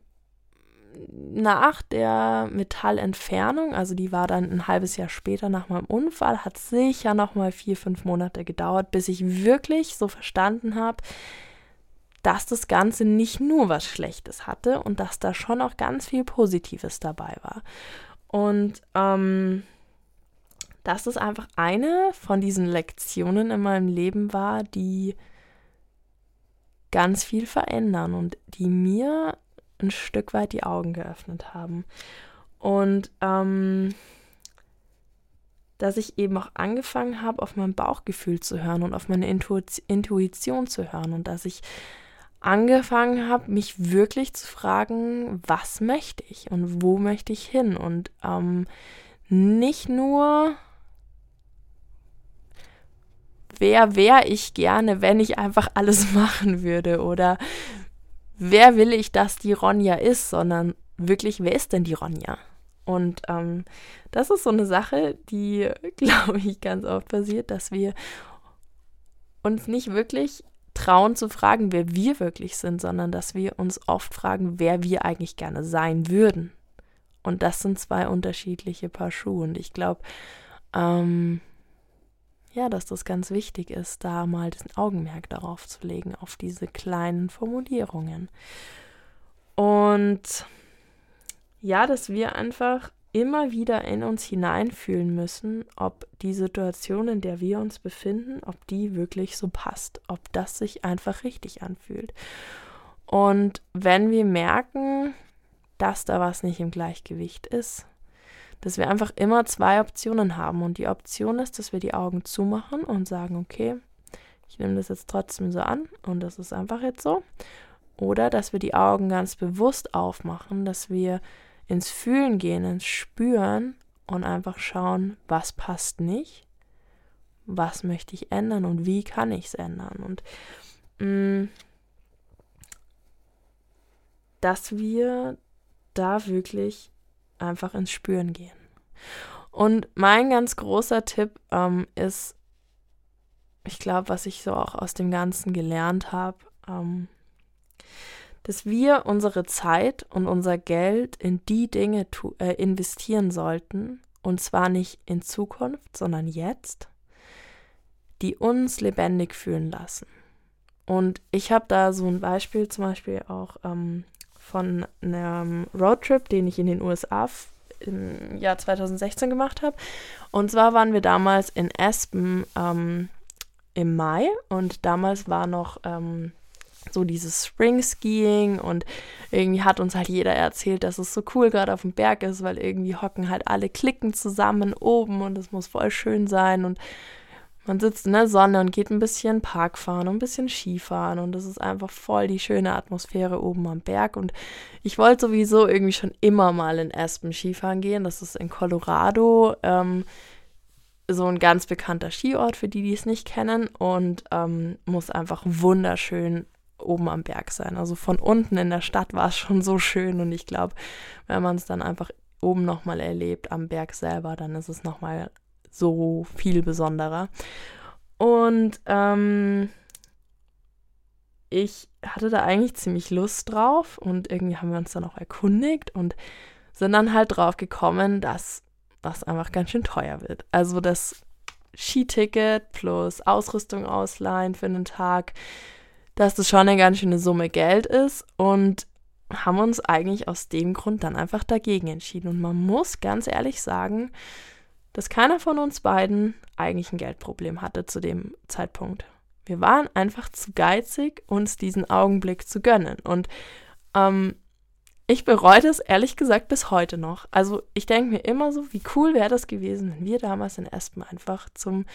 nach der Metallentfernung, also die war dann ein halbes Jahr später nach meinem Unfall, hat sicher noch mal vier, fünf Monate gedauert, bis ich wirklich so verstanden habe, dass das Ganze nicht nur was Schlechtes hatte und dass da schon auch ganz viel Positives dabei war. Und ähm, dass es einfach eine von diesen Lektionen in meinem Leben war, die ganz viel verändern und die mir ein Stück weit die Augen geöffnet haben. Und ähm, dass ich eben auch angefangen habe, auf mein Bauchgefühl zu hören und auf meine Intuition zu hören und dass ich angefangen habe, mich wirklich zu fragen, was möchte ich und wo möchte ich hin? Und ähm, nicht nur wer wäre ich gerne, wenn ich einfach alles machen würde? Oder wer will ich, dass die Ronja ist, sondern wirklich, wer ist denn die Ronja? Und ähm, das ist so eine Sache, die, glaube ich, ganz oft passiert, dass wir uns nicht wirklich trauen zu fragen, wer wir wirklich sind, sondern dass wir uns oft fragen, wer wir eigentlich gerne sein würden. Und das sind zwei unterschiedliche Paar Schuhe. Und ich glaube, ähm, ja, dass das ganz wichtig ist, da mal das Augenmerk darauf zu legen, auf diese kleinen Formulierungen. Und ja, dass wir einfach immer wieder in uns hineinfühlen müssen, ob die Situation, in der wir uns befinden, ob die wirklich so passt, ob das sich einfach richtig anfühlt. Und wenn wir merken, dass da was nicht im Gleichgewicht ist, dass wir einfach immer zwei Optionen haben. Und die Option ist, dass wir die Augen zumachen und sagen, okay, ich nehme das jetzt trotzdem so an und das ist einfach jetzt so. Oder dass wir die Augen ganz bewusst aufmachen, dass wir ins Fühlen gehen, ins Spüren und einfach schauen, was passt nicht, was möchte ich ändern und wie kann ich es ändern. Und mh, mm, dass wir da wirklich einfach ins Spüren gehen. Und mein ganz großer Tipp ähm, ist, ich glaube, was ich so auch aus dem Ganzen gelernt habe, ähm, dass wir unsere Zeit und unser Geld in die Dinge äh, investieren sollten, und zwar nicht in Zukunft, sondern jetzt, die uns lebendig fühlen lassen. Und ich habe da so ein Beispiel zum Beispiel auch ähm, von einem Roadtrip, den ich in den USA im Jahr 2016 gemacht habe. Und zwar waren wir damals in Aspen ähm, im Mai und damals war noch ähm, so dieses Spring Skiing und irgendwie hat uns halt jeder erzählt, dass es so cool gerade auf dem Berg ist, weil irgendwie hocken halt alle Klicken zusammen oben und es muss voll schön sein und man sitzt in der Sonne und geht ein bisschen Park fahren und ein bisschen Skifahren und das ist einfach voll die schöne Atmosphäre oben am Berg und ich wollte sowieso irgendwie schon immer mal in Aspen Skifahren gehen. Das ist in Colorado ähm, so ein ganz bekannter Skiort für die, die es nicht kennen und ähm, muss einfach wunderschön oben am Berg sein. Also von unten in der Stadt war es schon so schön und ich glaube, wenn man es dann einfach oben nochmal erlebt am Berg selber, dann ist es nochmal so viel besonderer. Und ähm, ich hatte da eigentlich ziemlich Lust drauf und irgendwie haben wir uns dann auch erkundigt und sind dann halt drauf gekommen, dass das einfach ganz schön teuer wird. Also das Skiticket plus Ausrüstung ausleihen für einen Tag, dass das schon eine ganz schöne Summe Geld ist und haben uns eigentlich aus dem Grund dann einfach dagegen entschieden. Und man muss ganz ehrlich sagen, dass keiner von uns beiden eigentlich ein Geldproblem hatte zu dem Zeitpunkt. Wir waren einfach zu geizig, uns diesen Augenblick zu gönnen. Und ähm, ich bereue das ehrlich gesagt bis heute noch. Also ich denke mir immer so, wie cool wäre das gewesen, wenn wir damals in Espen einfach zum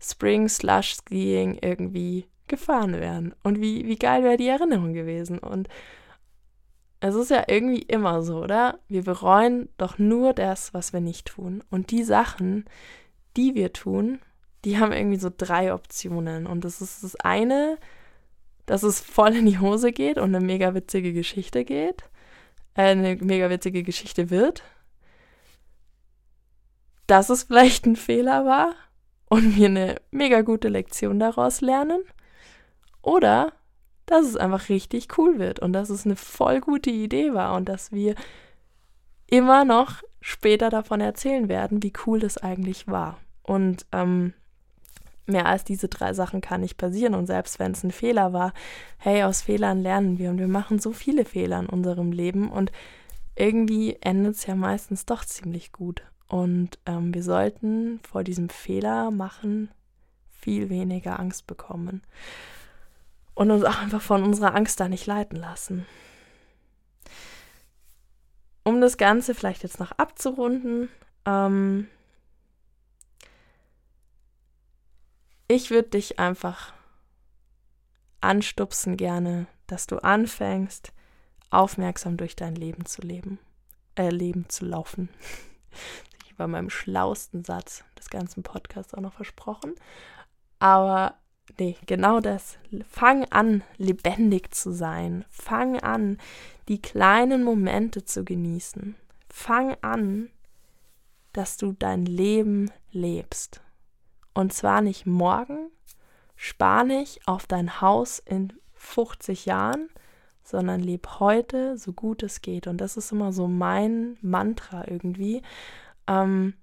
Spring Slush Skiing irgendwie gefahren wären. Und wie, wie geil wäre die Erinnerung gewesen. Und es ist ja irgendwie immer so, oder? Wir bereuen doch nur das, was wir nicht tun. Und die Sachen, die wir tun, die haben irgendwie so drei Optionen. Und das ist das eine, dass es voll in die Hose geht und eine mega witzige Geschichte geht eine mega witzige Geschichte wird, dass es vielleicht ein Fehler war und wir eine mega gute Lektion daraus lernen. Oder dass es einfach richtig cool wird und dass es eine voll gute Idee war und dass wir immer noch später davon erzählen werden, wie cool das eigentlich war. Und ähm, mehr als diese drei Sachen kann nicht passieren. Und selbst wenn es ein Fehler war, hey, aus Fehlern lernen wir und wir machen so viele Fehler in unserem Leben und irgendwie endet es ja meistens doch ziemlich gut. Und ähm, wir sollten vor diesem Fehler machen viel weniger Angst bekommen und uns auch einfach von unserer Angst da nicht leiten lassen. Um das Ganze vielleicht jetzt noch abzurunden, ähm, ich würde dich einfach anstupsen gerne, dass du anfängst, aufmerksam durch dein Leben zu leben, äh, Leben zu laufen. Ich war meinem schlausten Satz des ganzen Podcasts auch noch versprochen. Aber nee, genau das. Fang an, lebendig zu sein. Fang an, die kleinen Momente zu genießen. Fang an, dass du dein Leben lebst. Und zwar nicht morgen, spar nicht auf dein Haus in 50 Jahren, sondern leb heute so gut es geht. Und das ist immer so mein Mantra irgendwie. Ähm,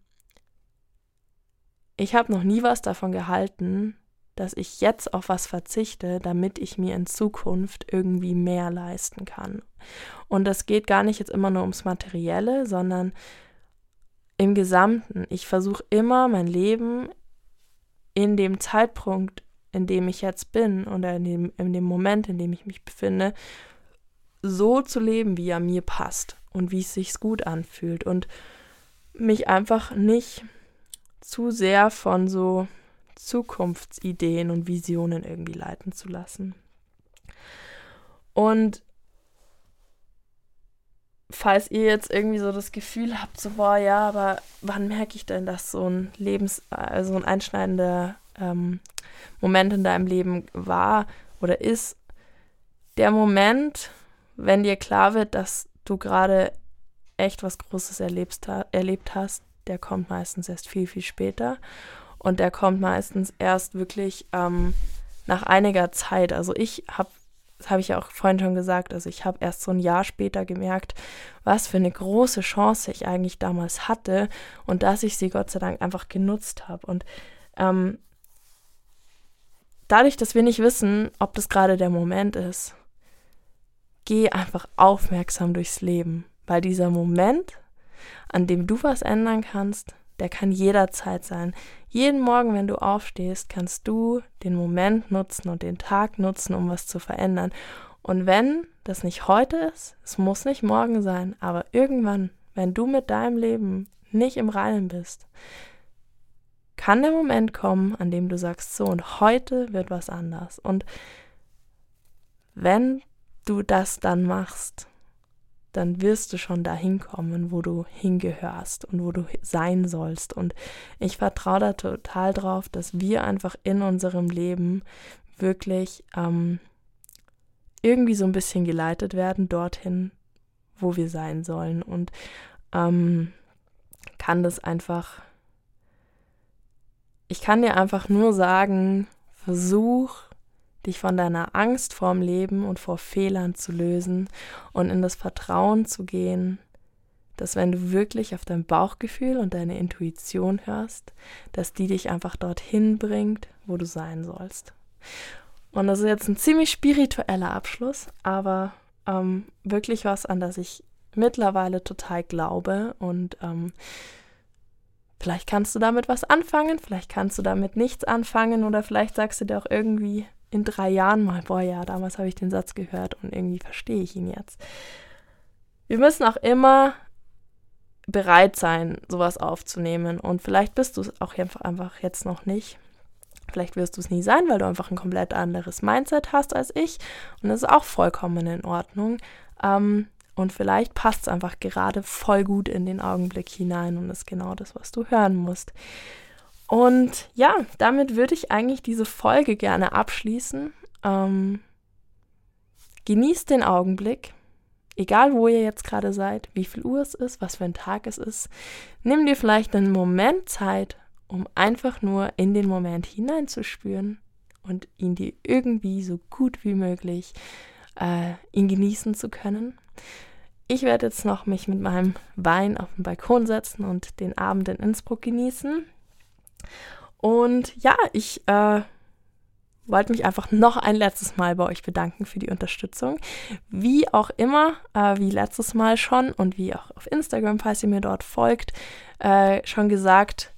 ich habe noch nie was davon gehalten, dass ich jetzt auf was verzichte, damit ich mir in Zukunft irgendwie mehr leisten kann. Und das geht gar nicht jetzt immer nur ums Materielle, sondern im Gesamten. Ich versuche immer mein Leben in dem Zeitpunkt, in dem ich jetzt bin oder in dem, in dem Moment, in dem ich mich befinde, so zu leben, wie er mir passt und wie es sich gut anfühlt und mich einfach nicht zu sehr von so Zukunftsideen und Visionen irgendwie leiten zu lassen. Und falls ihr jetzt irgendwie so das Gefühl habt, so, boah, ja, aber wann merke ich denn, dass so ein Lebens-, also ein einschneidender ähm, Moment in deinem Leben war oder ist, der Moment, wenn dir klar wird, dass du gerade echt was Großes erlebst, erlebt hast, der kommt meistens erst viel, viel später. Und der kommt meistens erst wirklich ähm, nach einiger Zeit. Also ich habe das habe ich ja auch vorhin schon gesagt, also ich habe erst so ein Jahr später gemerkt, was für eine große Chance ich eigentlich damals hatte und dass ich sie Gott sei Dank einfach genutzt habe. Und ähm, dadurch, dass wir nicht wissen, ob das gerade der Moment ist, geh einfach aufmerksam durchs Leben, weil dieser Moment, an dem du was ändern kannst, der kann jederzeit sein. Jeden Morgen, wenn du aufstehst, kannst du den Moment nutzen und den Tag nutzen, um was zu verändern. Und wenn das nicht heute ist, es muss nicht morgen sein, aber irgendwann, wenn du mit deinem Leben nicht im Reinen bist, kann der Moment kommen, an dem du sagst, so und heute wird was anders. Und wenn du das dann machst, dann wirst du schon dahin kommen, wo du hingehörst und wo du sein sollst. Und ich vertraue da total drauf, dass wir einfach in unserem Leben wirklich ähm, irgendwie so ein bisschen geleitet werden dorthin, wo wir sein sollen. Und ähm, kann das einfach ich kann dir einfach nur sagen, versuch dich von deiner Angst vorm Leben und vor Fehlern zu lösen und in das Vertrauen zu gehen, dass wenn du wirklich auf dein Bauchgefühl und deine Intuition hörst, dass die dich einfach dorthin bringt, wo du sein sollst. Und das ist jetzt ein ziemlich spiritueller Abschluss, aber ähm, wirklich was, an das ich mittlerweile total glaube und ähm, Vielleicht kannst du damit was anfangen, vielleicht kannst du damit nichts anfangen oder vielleicht sagst du dir auch irgendwie in drei Jahren mal, boah ja, damals habe ich den Satz gehört und irgendwie verstehe ich ihn jetzt. Wir müssen auch immer bereit sein, sowas aufzunehmen und vielleicht bist du es auch einfach jetzt noch nicht. Vielleicht wirst du es nie sein, weil du einfach ein komplett anderes Mindset hast als ich und das ist auch vollkommen in Ordnung. Ähm, und vielleicht passt es einfach gerade voll gut in den Augenblick hinein und ist genau das, was du hören musst. Und ja, damit würde ich eigentlich diese Folge gerne abschließen. Ähm, genießt den Augenblick, egal wo ihr jetzt gerade seid, wie viel Uhr es ist, was für ein Tag es ist. Nimm dir vielleicht einen Moment Zeit, um einfach nur in den Moment hineinzuspüren und ihn dir irgendwie so gut wie möglich äh, ihn genießen zu können. Ich werde jetzt noch mich mit meinem Wein auf den Balkon setzen und den Abend in Innsbruck genießen. Und ja, ich äh, wollte mich einfach noch ein letztes Mal bei euch bedanken für die Unterstützung. Wie auch immer, äh, wie letztes Mal schon und wie auch auf Instagram, falls ihr mir dort folgt, äh, schon gesagt,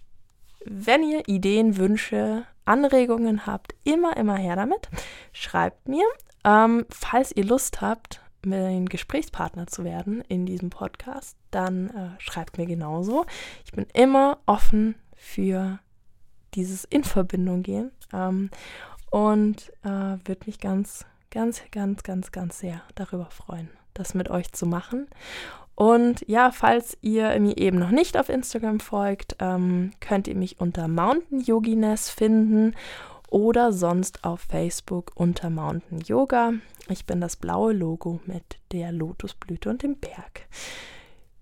wenn ihr Ideen, Wünsche, Anregungen habt, immer, immer her damit. Schreibt mir. Ähm, falls ihr Lust habt, mein Gesprächspartner zu werden in diesem Podcast, dann äh, schreibt mir genauso. Ich bin immer offen für dieses in Verbindung gehen ähm, und äh, würde mich ganz, ganz, ganz, ganz, ganz sehr darüber freuen, das mit euch zu machen. Und ja, falls ihr mir eben noch nicht auf Instagram folgt, ähm, könnt ihr mich unter Mountain Yoginess finden oder sonst auf Facebook unter Mountain Yoga. Ich bin das blaue Logo mit der Lotusblüte und dem Berg.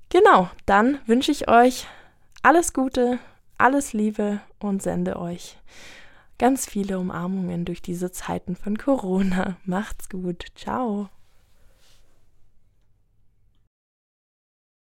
Genau, dann wünsche ich euch alles Gute, alles Liebe und sende euch ganz viele Umarmungen durch diese Zeiten von Corona. Macht's gut. Ciao.